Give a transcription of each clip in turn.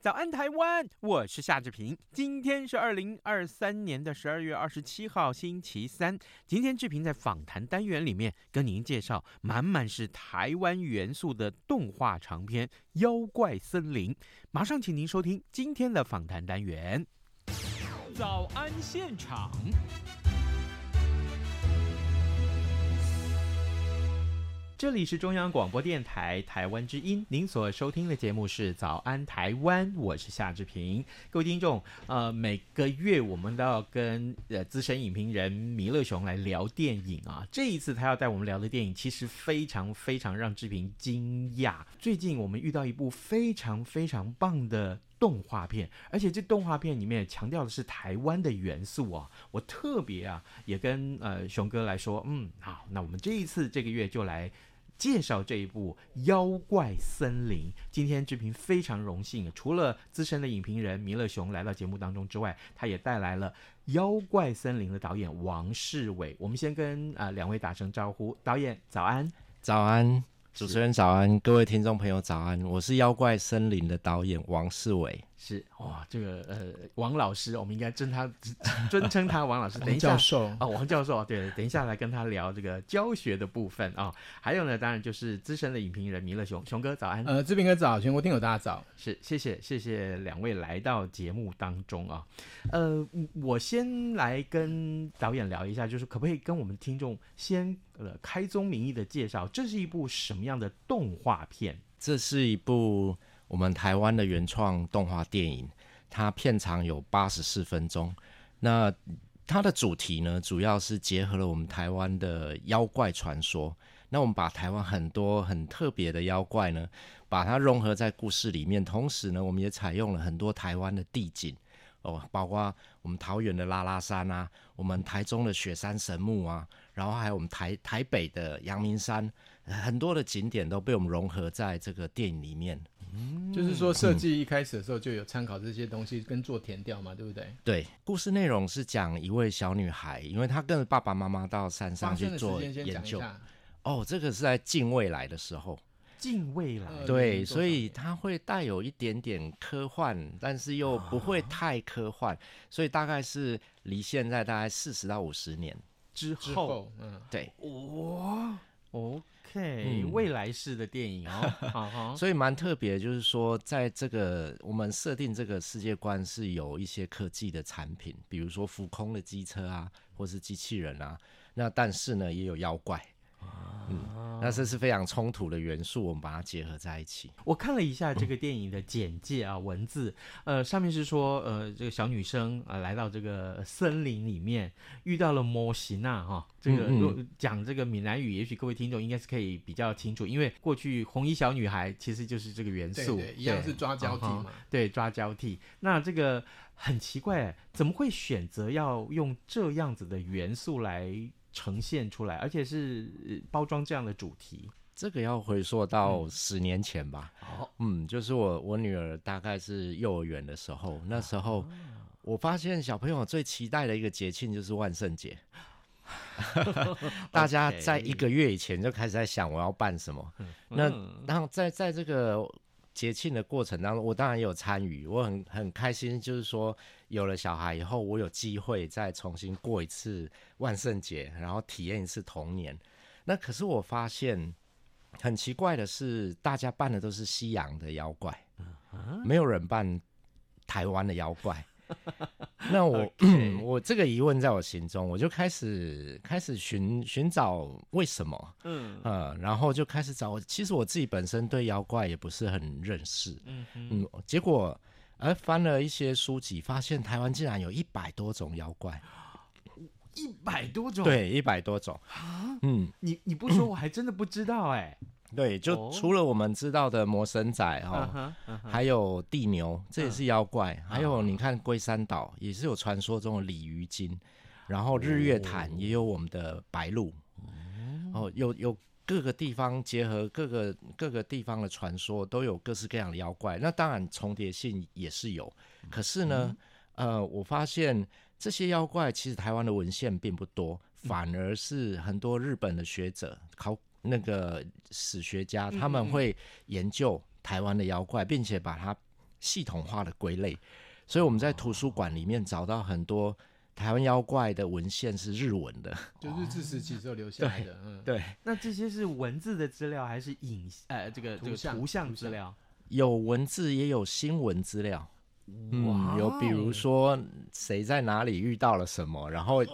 早安，台湾！我是夏志平。今天是二零二三年的十二月二十七号，星期三。今天志平在访谈单元里面跟您介绍满满是台湾元素的动画长片《妖怪森林》。马上请您收听今天的访谈单元。早安现场。这里是中央广播电台台湾之音，您所收听的节目是《早安台湾》，我是夏志平。各位听众，呃，每个月我们都要跟呃资深影评人弥勒熊来聊电影啊。这一次他要带我们聊的电影，其实非常非常让志平惊讶。最近我们遇到一部非常非常棒的动画片，而且这动画片里面强调的是台湾的元素啊。我特别啊，也跟呃熊哥来说，嗯，好，那我们这一次这个月就来。介绍这一部《妖怪森林》，今天志平非常荣幸，除了资深的影评人弥勒熊来到节目当中之外，他也带来了《妖怪森林》的导演王世伟。我们先跟啊、两位打声招呼，导演早安，早安。主持人早安，各位听众朋友早安，我是《妖怪森林》的导演王世伟。是哇，这个呃王老师，我们应该尊他尊称他王老师。等一下，教授啊、哦，王教授，对，等一下来跟他聊这个教学的部分啊、哦。还有呢，当然就是资深的影评人弥勒熊，熊哥早安。呃，志平哥早，全国听友大家早。是，谢谢谢谢两位来到节目当中啊。呃，我先来跟导演聊一下，就是可不可以跟我们听众先呃开宗明义的介绍，这是一部什么样的动画片？这是一部。我们台湾的原创动画电影，它片长有八十四分钟。那它的主题呢，主要是结合了我们台湾的妖怪传说。那我们把台湾很多很特别的妖怪呢，把它融合在故事里面。同时呢，我们也采用了很多台湾的地景哦，包括我们桃园的拉拉山啊，我们台中的雪山神木啊，然后还有我们台台北的阳明山，很多的景点都被我们融合在这个电影里面。嗯，就是说设计一开始的时候就有参考这些东西跟做填调嘛，对不对？对，故事内容是讲一位小女孩，因为她跟着爸爸妈妈到山上去做研究。哦，这个是在近未来的时候，近未来，对，所以它会带有一点点科幻，但是又不会太科幻，所以大概是离现在大概四十到五十年之后，之后，嗯，对，哇，哦。OK，未来式的电影哦，所以蛮特别，就是说，在这个我们设定这个世界观是有一些科技的产品，比如说浮空的机车啊，或是机器人啊，那但是呢，也有妖怪。嗯，那这是非常冲突的元素，我们把它结合在一起。我看了一下这个电影的简介啊，文字，呃，上面是说，呃，这个小女生啊、呃，来到这个森林里面，遇到了摩西娜哈。这个嗯嗯讲这个闽南语，也许各位听众应该是可以比较清楚，因为过去红衣小女孩其实就是这个元素，对对一样是抓交替嘛，对，抓交替。那这个很奇怪，怎么会选择要用这样子的元素来？呈现出来，而且是包装这样的主题，这个要回溯到十年前吧。哦、嗯，嗯，就是我我女儿大概是幼儿园的时候，那时候我发现小朋友最期待的一个节庆就是万圣节，大家在一个月以前就开始在想我要办什么。嗯、那然后在在这个。节庆的过程当中，我当然也有参与，我很很开心。就是说，有了小孩以后，我有机会再重新过一次万圣节，然后体验一次童年。那可是我发现很奇怪的是，大家扮的都是西洋的妖怪，没有人扮台湾的妖怪。那我. 我这个疑问在我心中，我就开始开始寻寻找为什么，嗯呃，然后就开始找。其实我自己本身对妖怪也不是很认识，嗯哼嗯，结果而翻了一些书籍，发现台湾竟然有一百多种妖怪，一百多种，对，一百多种啊。嗯，你你不说我还真的不知道哎。对，就除了我们知道的魔神仔哈，嗯嗯、还有地牛，这也是妖怪。嗯、还有你看龟山岛也是有传说中的鲤鱼精，然后日月潭也有我们的白鹿。哦，有有各个地方结合各个各个地方的传说，都有各式各样的妖怪。那当然重叠性也是有，可是呢，嗯、呃，我发现这些妖怪其实台湾的文献并不多，反而是很多日本的学者考。那个史学家他们会研究台湾的妖怪，并且把它系统化的归类，所以我们在图书馆里面找到很多台湾妖怪的文献是日文的，就日治时期时候留下来的。嗯，对。那这些是文字的资料还是影呃这个这个图像资料？有文字也有新闻资料。嗯，有比如说谁在哪里遇到了什么，然后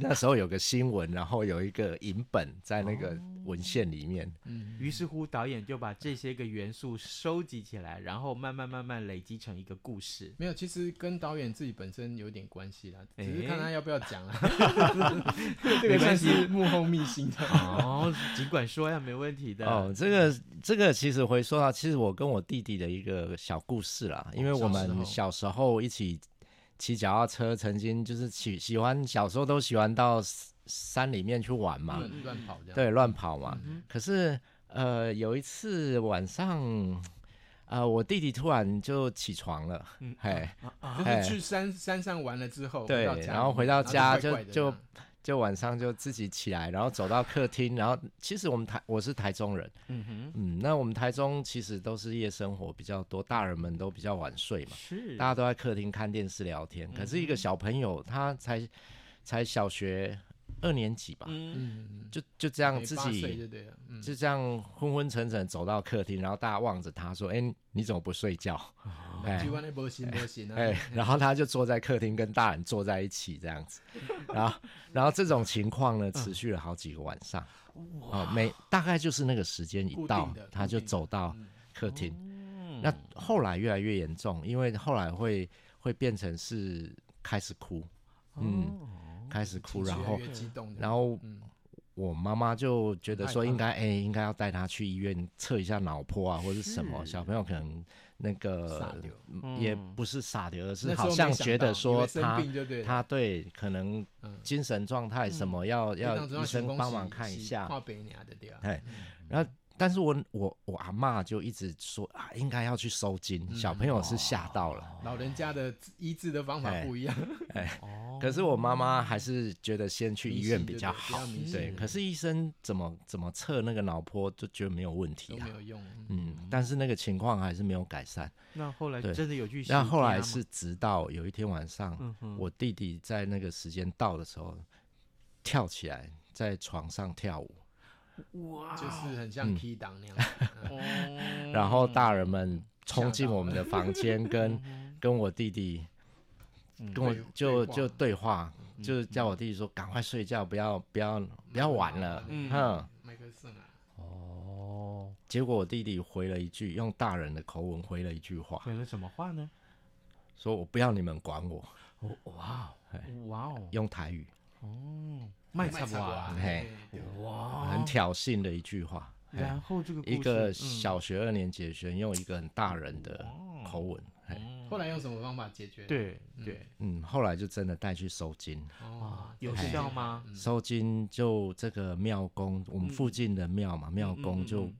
那时候有个新闻，然后有一个影本在那个文献里面。嗯，于是乎导演就把这些个元素收集起来，然后慢慢慢慢累积成一个故事。没有，其实跟导演自己本身有点关系啦，只是看他要不要讲啦。这个算是幕后秘辛。哦，尽管说呀，没问题的。哦，这个这个其实回说到，其实我跟我弟弟的一个小故事啦，因为我们小。小时候一起骑脚踏车，曾经就是喜喜欢，小时候都喜欢到山里面去玩嘛，乱跑对，乱跑嘛。嗯、可是呃，有一次晚上，呃，我弟弟突然就起床了，嗯，嘿，就是去山山上玩了之后，对，然后回到家就就。就晚上就自己起来，然后走到客厅，然后其实我们台我是台中人，嗯哼，嗯，那我们台中其实都是夜生活比较多，大人们都比较晚睡嘛，是，大家都在客厅看电视聊天，可是一个小朋友他才才小学二年级吧，嗯，就就这样自己就，这样昏昏沉沉走到客厅，然后大家望着他说：“哎、欸，你怎么不睡觉？”哎，然后他就坐在客厅跟大人坐在一起这样子，然后然后这种情况呢持续了好几个晚上，哦，每大概就是那个时间一到，他就走到客厅，那后来越来越严重，因为后来会会变成是开始哭，嗯，开始哭，然后然后我妈妈就觉得说应该哎应该要带他去医院测一下脑波啊或者什么，小朋友可能。那个也不是傻的，而是好像觉得说他他对可能精神状态什么要要医生帮忙看一下，哎，然后。但是我我我阿嬷就一直说啊，应该要去收金。嗯、小朋友是吓到了，老人家的医治的方法不一样。哎，可是我妈妈还是觉得先去医院比较好。对，可是医生怎么怎么测那个脑波，就觉得没有问题、啊，没有用。嗯，但是那个情况还是没有改善。那后来真的有去？那后来是直到有一天晚上，嗯、我弟弟在那个时间到的时候，跳起来在床上跳舞。哇，就是很像 Key 档那样，然后大人们冲进我们的房间，跟跟我弟弟，跟我就就对话，就叫我弟弟说赶快睡觉，不要不要不要玩了，嗯，哦，结果我弟弟回了一句，用大人的口吻回了一句话，回了什么话呢？说我不要你们管我，哇，哇哦，用台语，哦。卖菜啊，嘿，哇，很挑衅的一句话。然后这个一个小学二年级的学生用一个很大人的口吻，后来用什么方法解决？对对，嗯，后来就真的带去收金。哦，有效吗？收金就这个庙公，我们附近的庙嘛，庙公就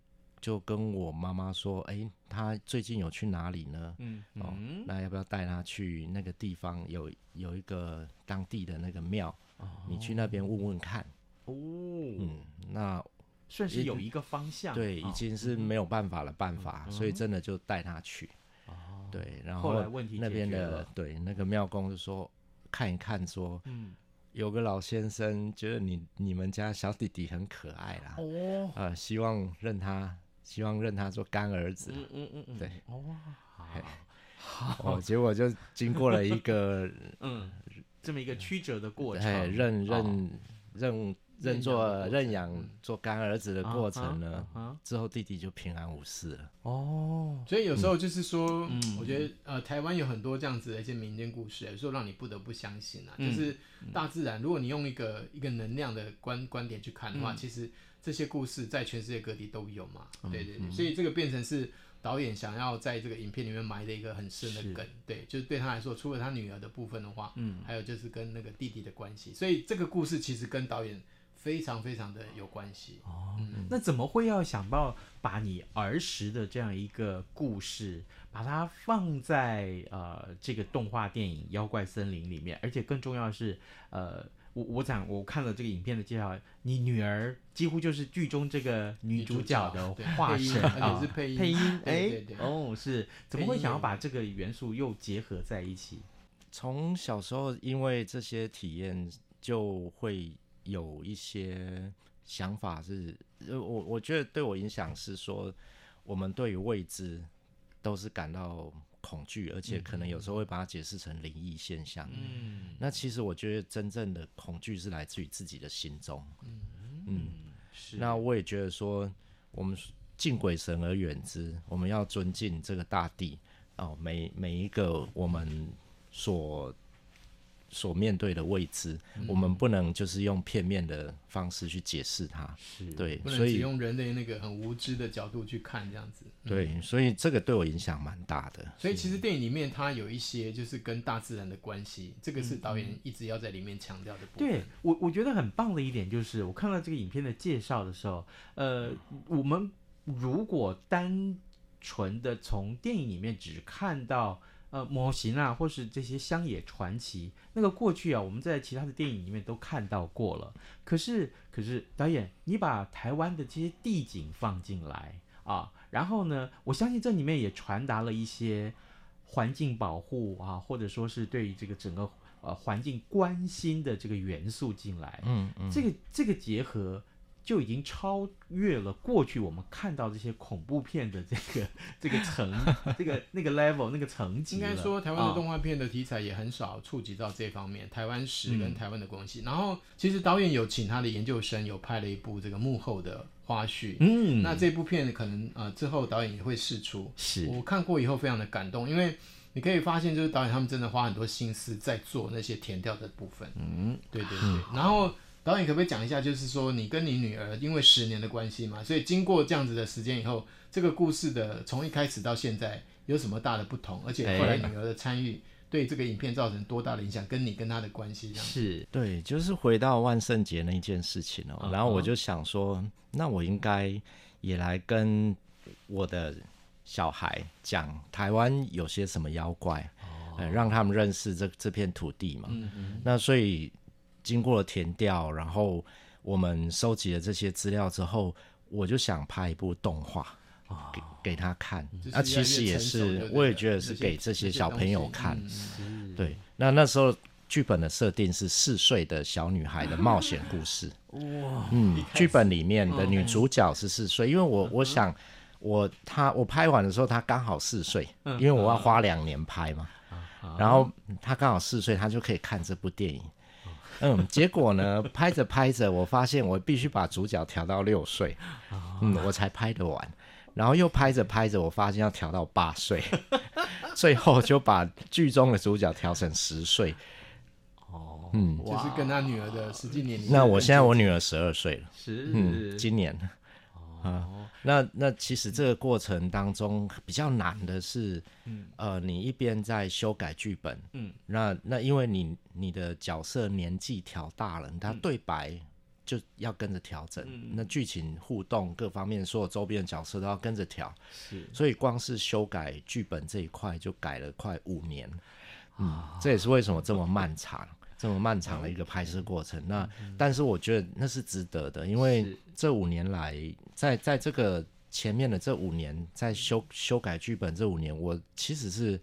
就跟我妈妈说，哎，他最近有去哪里呢？嗯，哦，那要不要带他去那个地方？有有一个当地的那个庙。你去那边问问看哦，嗯，那算是有一个方向，对，已经是没有办法的办法，所以真的就带他去。哦，对，然后那边的对那个庙公就说看一看，说嗯，有个老先生觉得你你们家小弟弟很可爱啦，哦，呃，希望认他，希望认他做干儿子，嗯嗯嗯嗯，对，哦，好，哦，结果就经过了一个嗯。这么一个曲折的过程，认认认认做认养做干儿子的过程呢，之后弟弟就平安无事了。哦，所以有时候就是说，我觉得呃，台湾有很多这样子的一些民间故事，有时候让你不得不相信啊，就是大自然，如果你用一个一个能量的观观点去看的话，其实这些故事在全世界各地都有嘛。对对对，所以这个变成是。导演想要在这个影片里面埋的一个很深的梗，对，就是对他来说，除了他女儿的部分的话，嗯，还有就是跟那个弟弟的关系，所以这个故事其实跟导演非常非常的有关系。哦，嗯、那怎么会要想到把你儿时的这样一个故事，把它放在呃这个动画电影《妖怪森林》里面，而且更重要的是，呃。我我讲，我看了这个影片的介绍，你女儿几乎就是剧中这个女主角的化身啊，是配音，配音，哎，哦，是，怎么会想要把这个元素又结合在一起？从小时候因为这些体验，就会有一些想法是，我我觉得对我影响是说，我们对于未知都是感到。恐惧，而且可能有时候会把它解释成灵异现象。嗯，那其实我觉得真正的恐惧是来自于自己的心中。嗯嗯，是。那我也觉得说，我们敬鬼神而远之，我们要尊敬这个大地哦，每每一个我们所。所面对的未知，嗯、我们不能就是用片面的方式去解释它，是对，不能只用人类那个很无知的角度去看这样子。对，嗯、所以这个对我影响蛮大的。所以其实电影里面它有一些就是跟大自然的关系，这个是导演一直要在里面强调的部分。对我，我觉得很棒的一点就是，我看到这个影片的介绍的时候，呃，我们如果单纯的从电影里面只看到。呃，模型啊，或是这些乡野传奇，那个过去啊，我们在其他的电影里面都看到过了。可是，可是导演，你把台湾的这些地景放进来啊，然后呢，我相信这里面也传达了一些环境保护啊，或者说是对于这个整个呃环境关心的这个元素进来。嗯嗯，这个这个结合。就已经超越了过去我们看到这些恐怖片的这个 这个层，这个那个 level 那个层级。应该说，台湾的动画片的题材也很少触及到这方面，哦、台湾史跟台湾的关系。嗯、然后，其实导演有请他的研究生，有拍了一部这个幕后的花絮。嗯，那这部片可能呃之后导演也会试出。是我看过以后非常的感动，因为你可以发现，就是导演他们真的花很多心思在做那些填调的部分。嗯，对对对，然后。导演可不可以讲一下，就是说你跟你女儿因为十年的关系嘛，所以经过这样子的时间以后，这个故事的从一开始到现在有什么大的不同？而且后来女儿的参与对这个影片造成多大的影响？跟你跟她的关系这样？是对，就是回到万圣节那一件事情哦、喔，然后我就想说，那我应该也来跟我的小孩讲台湾有些什么妖怪，呃，让他们认识这这片土地嘛。嗯嗯，那所以。经过了填调，然后我们收集了这些资料之后，我就想拍一部动画给给他看。那、啊、其实也是，我也觉得是给这些小朋友看。对，那那时候剧本的设定是四岁的小女孩的冒险故事。哇，嗯，剧本里面的女主角是四岁，因为我我想我她我拍完的时候她刚好四岁，因为我要花两年拍嘛。然后她刚好四岁，她就可以看这部电影。嗯，结果呢，拍着拍着，我发现我必须把主角调到六岁，嗯，我才拍得完。然后又拍着拍着，我发现要调到八岁，最后就把剧中的主角调成十岁。哦，嗯，就是跟他女儿的实际年龄。那我现在我女儿十二岁了，是，嗯，今年。啊，那那其实这个过程当中比较难的是，嗯，呃，你一边在修改剧本，嗯，那那因为你你的角色年纪调大了，他对白就要跟着调整，嗯，那剧情互动各方面所有周边的角色都要跟着调，是，所以光是修改剧本这一块就改了快五年，嗯，这也是为什么这么漫长。这么漫长的一个拍摄过程，那但是我觉得那是值得的，因为这五年来，在在这个前面的这五年，在修修改剧本这五年，我其实是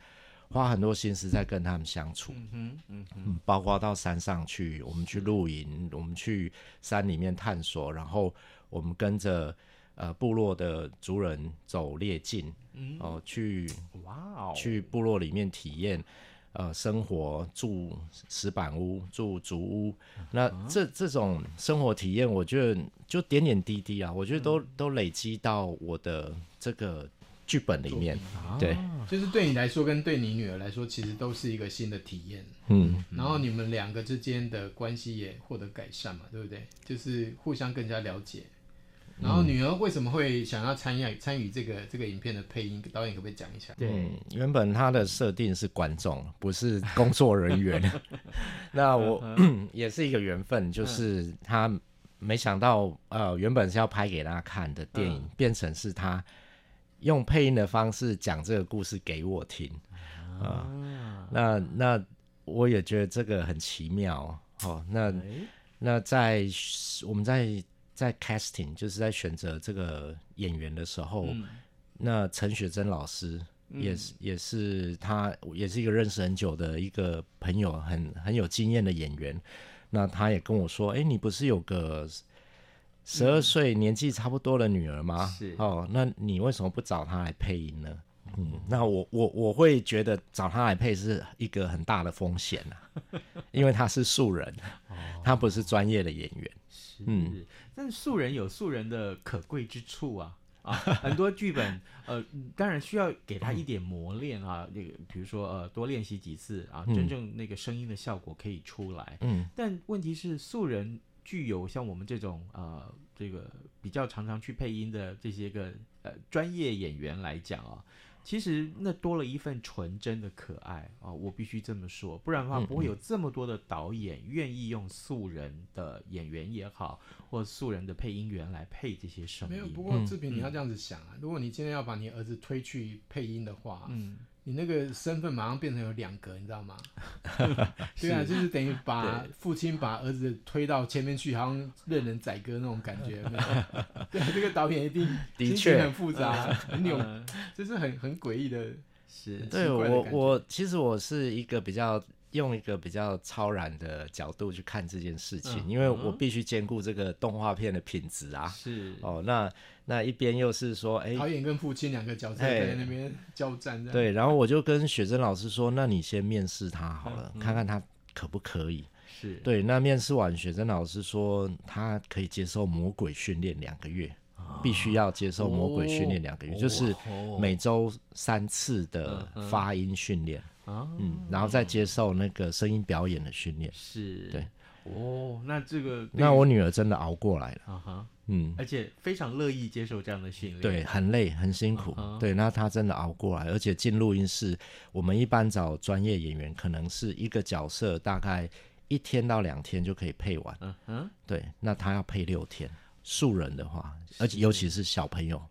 花很多心思在跟他们相处，嗯嗯嗯，包括到山上去，我们去露营，我们去山里面探索，然后我们跟着呃部落的族人走猎径，哦，去哇哦，去部落里面体验。呃生活住石板屋、住竹屋，那这这种生活体验，我觉得就点点滴滴啊，我觉得都、嗯、都累积到我的这个。剧本里面，对，就是对你来说跟对你女儿来说，其实都是一个新的体验。嗯，然后你们两个之间的关系也获得改善嘛，对不对？就是互相更加了解。然后女儿为什么会想要参与参与这个这个影片的配音？导演可不可以讲一下？对，原本他的设定是观众，不是工作人员。那我也是一个缘分，就是他没想到，呃，原本是要拍给他看的电影，变成是他。用配音的方式讲这个故事给我听啊，啊，那那我也觉得这个很奇妙哦。那、欸、那在我们在在 casting 就是在选择这个演员的时候，嗯、那陈雪珍老师也是、嗯、也是他也是一个认识很久的一个朋友，很很有经验的演员。那他也跟我说：“哎、欸，你不是有个？”十二岁年纪差不多的女儿吗？是哦，那你为什么不找她来配音呢？嗯，那我我我会觉得找她来配是一个很大的风险啊，因为她是素人，她不是专业的演员。是，嗯，但是素人有素人的可贵之处啊 啊，很多剧本呃，当然需要给他一点磨练啊，那个比如说呃，多练习几次啊，真正那个声音的效果可以出来。嗯，但问题是素人。具有像我们这种呃，这个比较常常去配音的这些个呃专业演员来讲啊，其实那多了一份纯真的可爱啊，我必须这么说，不然的话不会有这么多的导演愿意用素人的演员也好，或素人的配音员来配这些声音。没有，不过志平你要这样子想啊，如果你今天要把你儿子推去配音的话，嗯。你那个身份马上变成有两个，你知道吗？对啊，就是等于把父亲把儿子推到前面去，好像任人宰割那种感觉。对，这个导演一定的确很复杂，很扭，就是很很诡异的。是，对我我其实我是一个比较。用一个比较超然的角度去看这件事情，嗯、因为我必须兼顾这个动画片的品质啊。是哦，那那一边又是说，哎，导演跟父亲两个角色在那边交战。对，然后我就跟雪珍老师说，那你先面试他好了，嗯、看看他可不可以。是对，那面试完，雪珍老师说他可以接受魔鬼训练两个月，啊、必须要接受魔鬼训练两个月，哦、就是每周三次的发音训练。啊，嗯，然后再接受那个声音表演的训练，是。对，哦，那这个，那我女儿真的熬过来了，啊哈，嗯，而且非常乐意接受这样的训练，对，很累，很辛苦，啊、对，那她真的熬过来，而且进录音室，我们一般找专业演员，可能是一个角色大概一天到两天就可以配完，嗯哼，对，那她要配六天，素人的话，而且尤其是小朋友，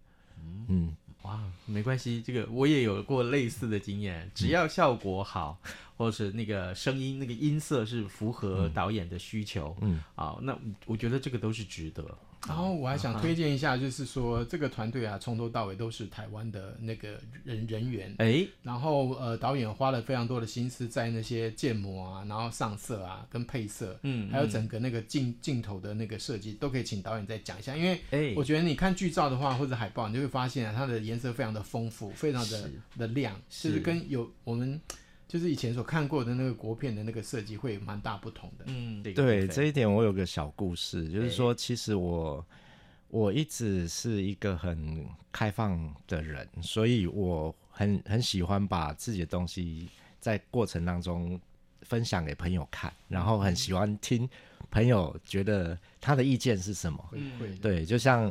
嗯。嗯哇，没关系，这个我也有过类似的经验，只要效果好，嗯、或者是那个声音那个音色是符合导演的需求，嗯，啊，那我觉得这个都是值得。然后我还想推荐一下，就是说这个团队啊，从头到尾都是台湾的那个人人员。哎，然后呃，导演花了非常多的心思在那些建模啊，然后上色啊，跟配色，嗯，还有整个那个镜镜头的那个设计，都可以请导演再讲一下。因为哎，我觉得你看剧照的话，或者海报，你就会发现啊，它的颜色非常的丰富，非常的的亮，就是跟有我们。就是以前所看过的那个国片的那个设计会蛮大不同的。嗯，对，对这一点我有个小故事，就是说，其实我我一直是一个很开放的人，所以我很很喜欢把自己的东西在过程当中分享给朋友看，然后很喜欢听朋友觉得他的意见是什么。嗯，对，就像。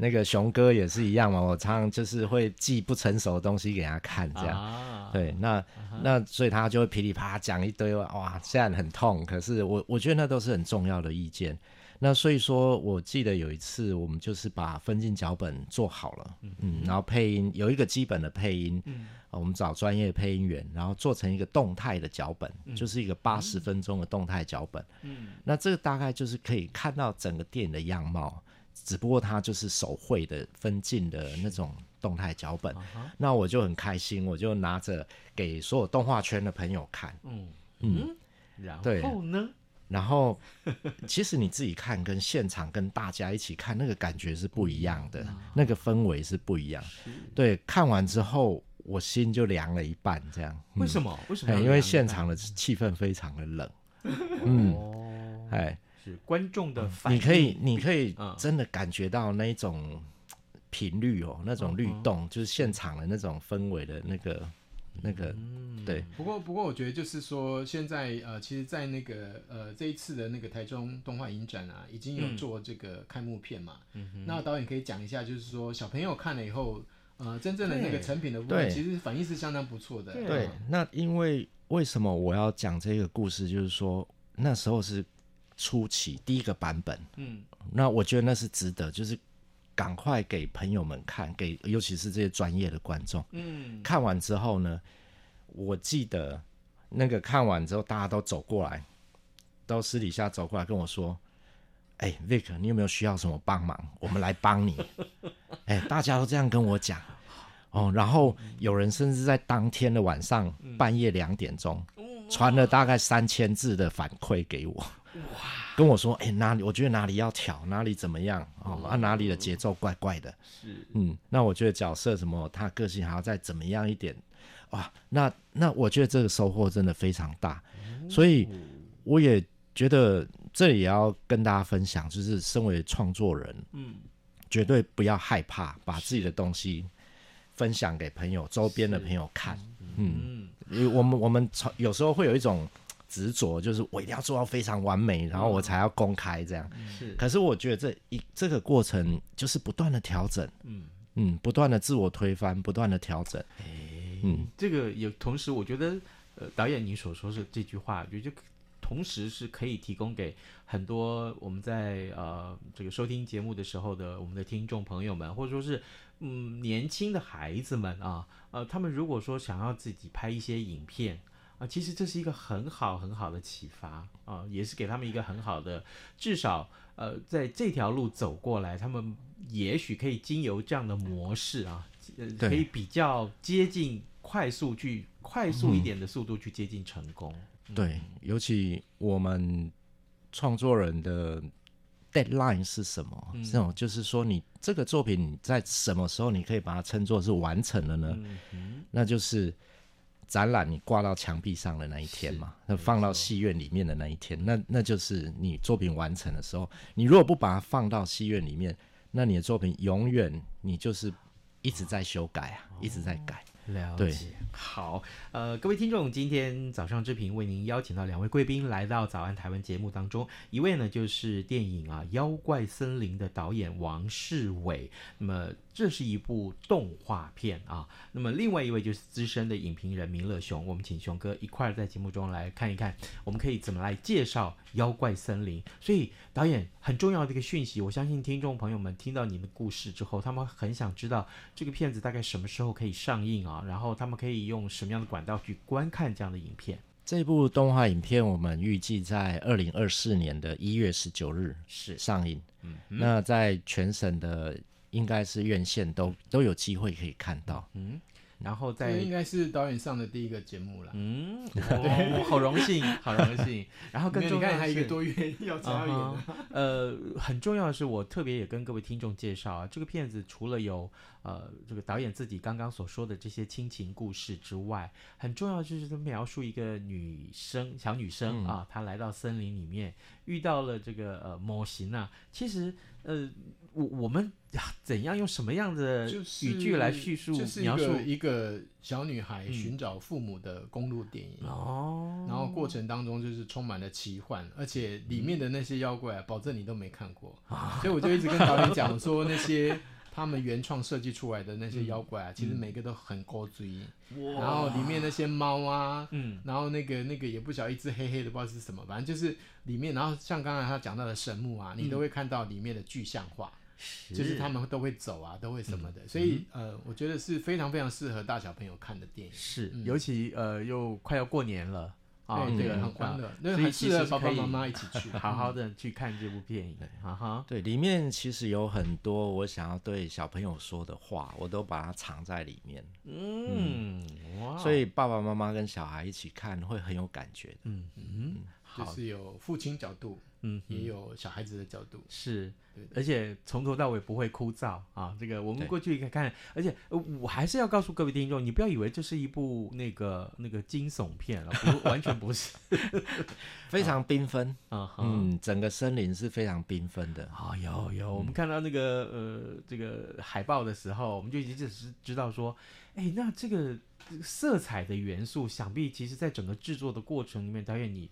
那个熊哥也是一样嘛，我常常就是会寄不成熟的东西给他看，这样，啊、对，那、啊、那所以他就会噼里啪啦讲一堆，哇，虽然很痛，可是我我觉得那都是很重要的意见。那所以说，我记得有一次我们就是把分镜脚本做好了，嗯，嗯，然后配音有一个基本的配音，嗯，我们找专业配音员，然后做成一个动态的脚本，嗯、就是一个八十分钟的动态脚本，嗯，那这个大概就是可以看到整个电影的样貌。只不过它就是手绘的分镜的那种动态脚本，那我就很开心，我就拿着给所有动画圈的朋友看。嗯嗯，然后呢？然后其实你自己看跟现场跟大家一起看那个感觉是不一样的，那个氛围是不一样。对，看完之后我心就凉了一半，这样。为什么？为什么？因为现场的气氛非常的冷。嗯，哎，是观众的反应。你可以，你可以真的感觉到那种频率哦，那种律动，就是现场的那种氛围的那个。那个，嗯、对。不过，不过，我觉得就是说，现在呃，其实，在那个呃这一次的那个台中动画影展啊，已经有做这个开幕片嘛。嗯。那导演可以讲一下，就是说小朋友看了以后，呃，真正的那个成品的部分，其实反应是相当不错的。对。那因为为什么我要讲这个故事？就是说那时候是初期第一个版本。嗯。那我觉得那是值得，就是。赶快给朋友们看，给尤其是这些专业的观众。嗯，看完之后呢，我记得那个看完之后，大家都走过来，都私底下走过来跟我说：“哎、欸，Vic，你有没有需要什么帮忙？我们来帮你。”哎，大家都这样跟我讲。哦，然后有人甚至在当天的晚上半夜两点钟，传了大概三千字的反馈给我。哇！跟我说，哎、欸，哪里？我觉得哪里要调，哪里怎么样？哦，啊，哪里的节奏怪怪的？是，嗯，那我觉得角色什么，他个性还要再怎么样一点？哇，那那我觉得这个收获真的非常大，所以我也觉得这里也要跟大家分享，就是身为创作人，嗯，绝对不要害怕把自己的东西分享给朋友、周边的朋友看，嗯，因为我们我们有时候会有一种。执着就是我一定要做到非常完美，然后我才要公开这样。是，可是我觉得这一这个过程就是不断的调整，嗯嗯，不断的自我推翻，不断的调整。欸、嗯，这个也同时，我觉得呃，导演你所说的这句话，我觉得就同时是可以提供给很多我们在呃这个收听节目的时候的我们的听众朋友们，或者说是嗯年轻的孩子们啊，呃，他们如果说想要自己拍一些影片。啊，其实这是一个很好很好的启发啊，也是给他们一个很好的，至少呃，在这条路走过来，他们也许可以经由这样的模式啊，呃，可以比较接近快速去快速一点的速度去接近成功。嗯、对，尤其我们创作人的 deadline 是什么？这、嗯、种就是说，你这个作品你在什么时候你可以把它称作是完成了呢？嗯嗯、那就是。展览你挂到墙壁上的那一天嘛，那放到戏院里面的那一天，那那就是你作品完成的时候。你如果不把它放到戏院里面，那你的作品永远你就是一直在修改啊，一直在改。了解，好，呃，各位听众，今天早上之平为您邀请到两位贵宾来到早安台湾节目当中，一位呢就是电影啊《妖怪森林》的导演王世伟，那么这是一部动画片啊，那么另外一位就是资深的影评人明乐熊，我们请熊哥一块儿在节目中来看一看，我们可以怎么来介绍《妖怪森林》，所以导演很重要的一个讯息，我相信听众朋友们听到你的故事之后，他们很想知道这个片子大概什么时候可以上映啊？然后他们可以用什么样的管道去观看这样的影片？这部动画影片我们预计在二零二四年的一月十九日是上映。嗯，那在全省的应该是院线都都有机会可以看到。嗯。然后在应该是导演上的第一个节目了，嗯，哦、好荣幸，好荣幸。然后更重要的是，还一个多月 要加演、uh -huh, 呃，很重要的是，我特别也跟各位听众介绍啊，这个片子除了有呃这个导演自己刚刚所说的这些亲情故事之外，很重要的就是他描述一个女生小女生、嗯、啊，她来到森林里面遇到了这个呃模型啊，其实呃。我我们怎样用什么样的语句来叙述、就是、描述？一个小女孩寻找父母的公路电影。哦、嗯，然后过程当中就是充满了奇幻，而且里面的那些妖怪啊，保证你都没看过，嗯、所以我就一直跟导演讲说那些。他们原创设计出来的那些妖怪啊，嗯、其实每个都很高追，然后里面那些猫啊，嗯，然后那个那个也不晓得一只黑黑的不知道是什么，反正就是里面，然后像刚才他讲到的神木啊，嗯、你都会看到里面的具象化，就是他们都会走啊，都会什么的，嗯、所以呃，我觉得是非常非常适合大小朋友看的电影，是，嗯、尤其呃又快要过年了。啊、这个，很欢乐，所以其实爸爸妈妈一起去，好好的去看这部电影。哈哈，对，里面其实有很多我想要对小朋友说的话，我都把它藏在里面。嗯，嗯哇，所以爸爸妈妈跟小孩一起看会很有感觉的。嗯嗯。就是有父亲角度，嗯，也有小孩子的角度，是，对，而且从头到尾不会枯燥啊。这个我们过去可以看，而且我还是要告诉各位听众，你不要以为这是一部那个那个惊悚片了，不，完全不是，非常缤纷啊，嗯，整个森林是非常缤纷的。啊，有有，我们看到那个呃这个海报的时候，我们就已经只是知道说，哎，那这个色彩的元素，想必其实在整个制作的过程里面，导演你。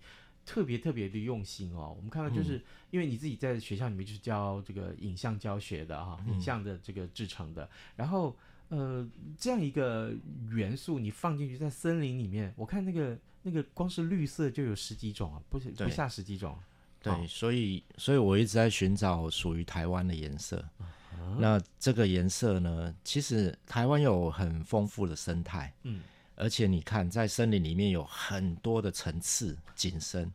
特别特别的用心哦，我们看到就是、嗯、因为你自己在学校里面就是教这个影像教学的哈、嗯，影像的这个制成的，然后呃这样一个元素你放进去在森林里面，我看那个那个光是绿色就有十几种啊，不是不下十几种。对，哦、所以所以我一直在寻找属于台湾的颜色、啊。那这个颜色呢，其实台湾有很丰富的生态。嗯。而且你看，在森林里面有很多的层次景深，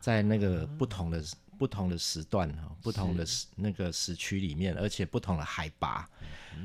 在那个不同的不同的时段哈，不同的那个时区里面，而且不同的海拔，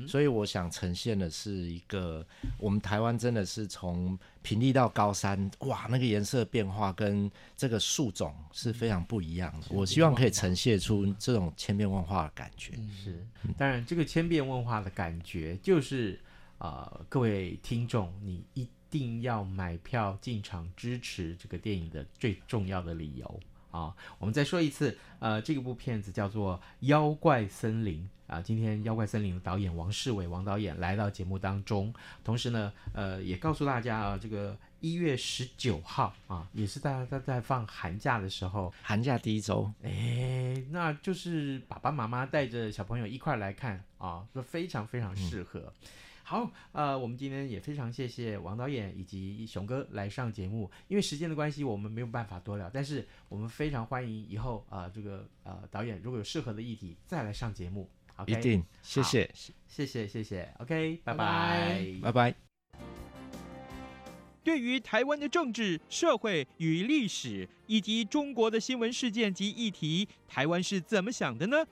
所以我想呈现的是一个我们台湾真的是从平地到高山，哇，那个颜色变化跟这个树种是非常不一样的。我希望可以呈现出这种千变万化的感觉。是，当然这个千变万化的感觉就是啊、呃，各位听众，你一。一定要买票进场支持这个电影的最重要的理由啊！我们再说一次，呃，这个部片子叫做《妖怪森林》啊。今天《妖怪森林》的导演王世伟王导演来到节目当中，同时呢，呃，也告诉大家啊，这个一月十九号啊，也是大家在在放寒假的时候，寒假第一周，哎，那就是爸爸妈妈带着小朋友一块来看啊，这非常非常适合。嗯好，呃，我们今天也非常谢谢王导演以及熊哥来上节目。因为时间的关系，我们没有办法多聊，但是我们非常欢迎以后啊、呃，这个呃导演如果有适合的议题再来上节目。Okay? 一定，谢谢，谢谢，谢谢。OK，拜拜，拜拜。对于台湾的政治、社会与历史，以及中国的新闻事件及议题，台湾是怎么想的呢？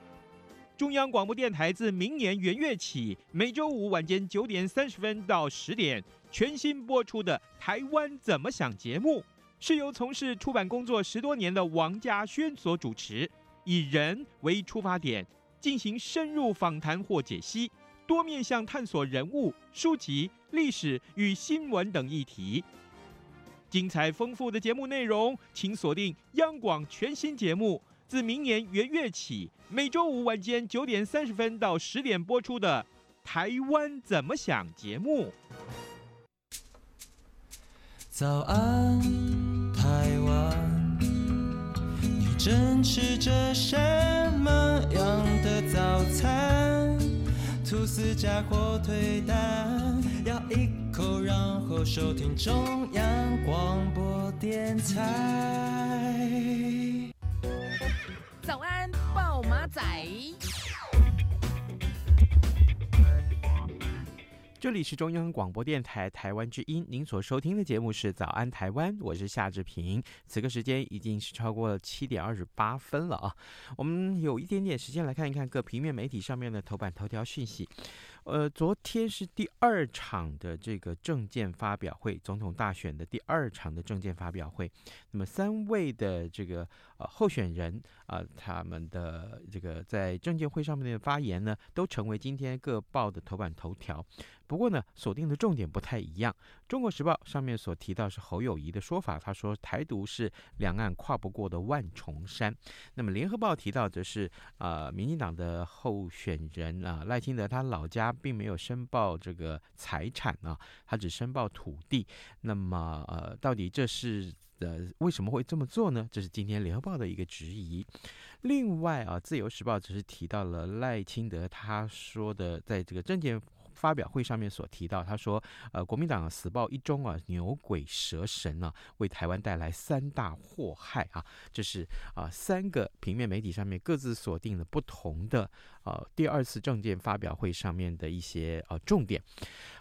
中央广播电台自明年元月起，每周五晚间九点三十分到十点，全新播出的《台湾怎么想》节目，是由从事出版工作十多年的王家轩所主持，以人为出发点，进行深入访谈或解析，多面向探索人物、书籍、历史与新闻等议题。精彩丰富的节目内容，请锁定央广全新节目。自明年元月起，每周五晚间九点三十分到十点播出的《台湾怎么想》节目。早安，台湾，你正吃着什么样的早餐？吐司加火腿蛋，咬一口，然后收听中央广播电台。早安，暴马仔。这里是中央广播电台台湾之音，您所收听的节目是《早安台湾》，我是夏志平。此刻时间已经是超过了七点二十八分了啊，我们有一点点时间来看一看各平面媒体上面的头版头条讯息。呃，昨天是第二场的这个证件发表会，总统大选的第二场的证件发表会。那么三位的这个呃候选人啊、他们的这个在证件会上面的发言呢，都成为今天各报的头版头条。不过呢，锁定的重点不太一样。中国时报上面所提到是侯友谊的说法，他说台独是两岸跨不过的万重山。那么联合报提到的是呃，民进党的候选人啊赖清德，他老家。并没有申报这个财产啊，他只申报土地。那么呃，到底这是呃为什么会这么做呢？这是今天联合报的一个质疑。另外啊，自由时报只是提到了赖清德他说的，在这个政见发表会上面所提到，他说呃国民党死报一中啊，牛鬼蛇神啊，为台湾带来三大祸害啊。这是啊三个平面媒体上面各自锁定的不同的。呃第二次政见发表会上面的一些呃重点。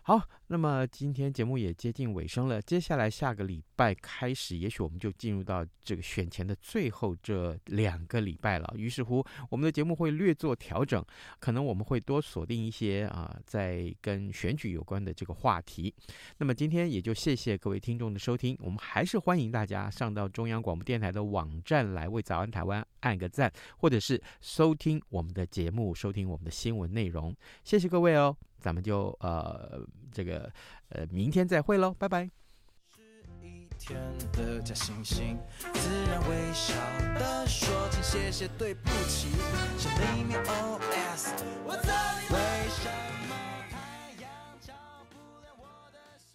好，那么今天节目也接近尾声了，接下来下个礼拜开始，也许我们就进入到这个选前的最后这两个礼拜了。于是乎，我们的节目会略做调整，可能我们会多锁定一些啊、在跟选举有关的这个话题。那么今天也就谢谢各位听众的收听，我们还是欢迎大家上到中央广播电台的网站来为早安台湾按个赞，或者是收听我们的节目，收听我们的新闻内容。谢谢各位哦。咱们就呃这个呃明天再会喽，拜拜。是一天的假惺惺，自然微笑的说声谢谢对不起，是里面 OS。我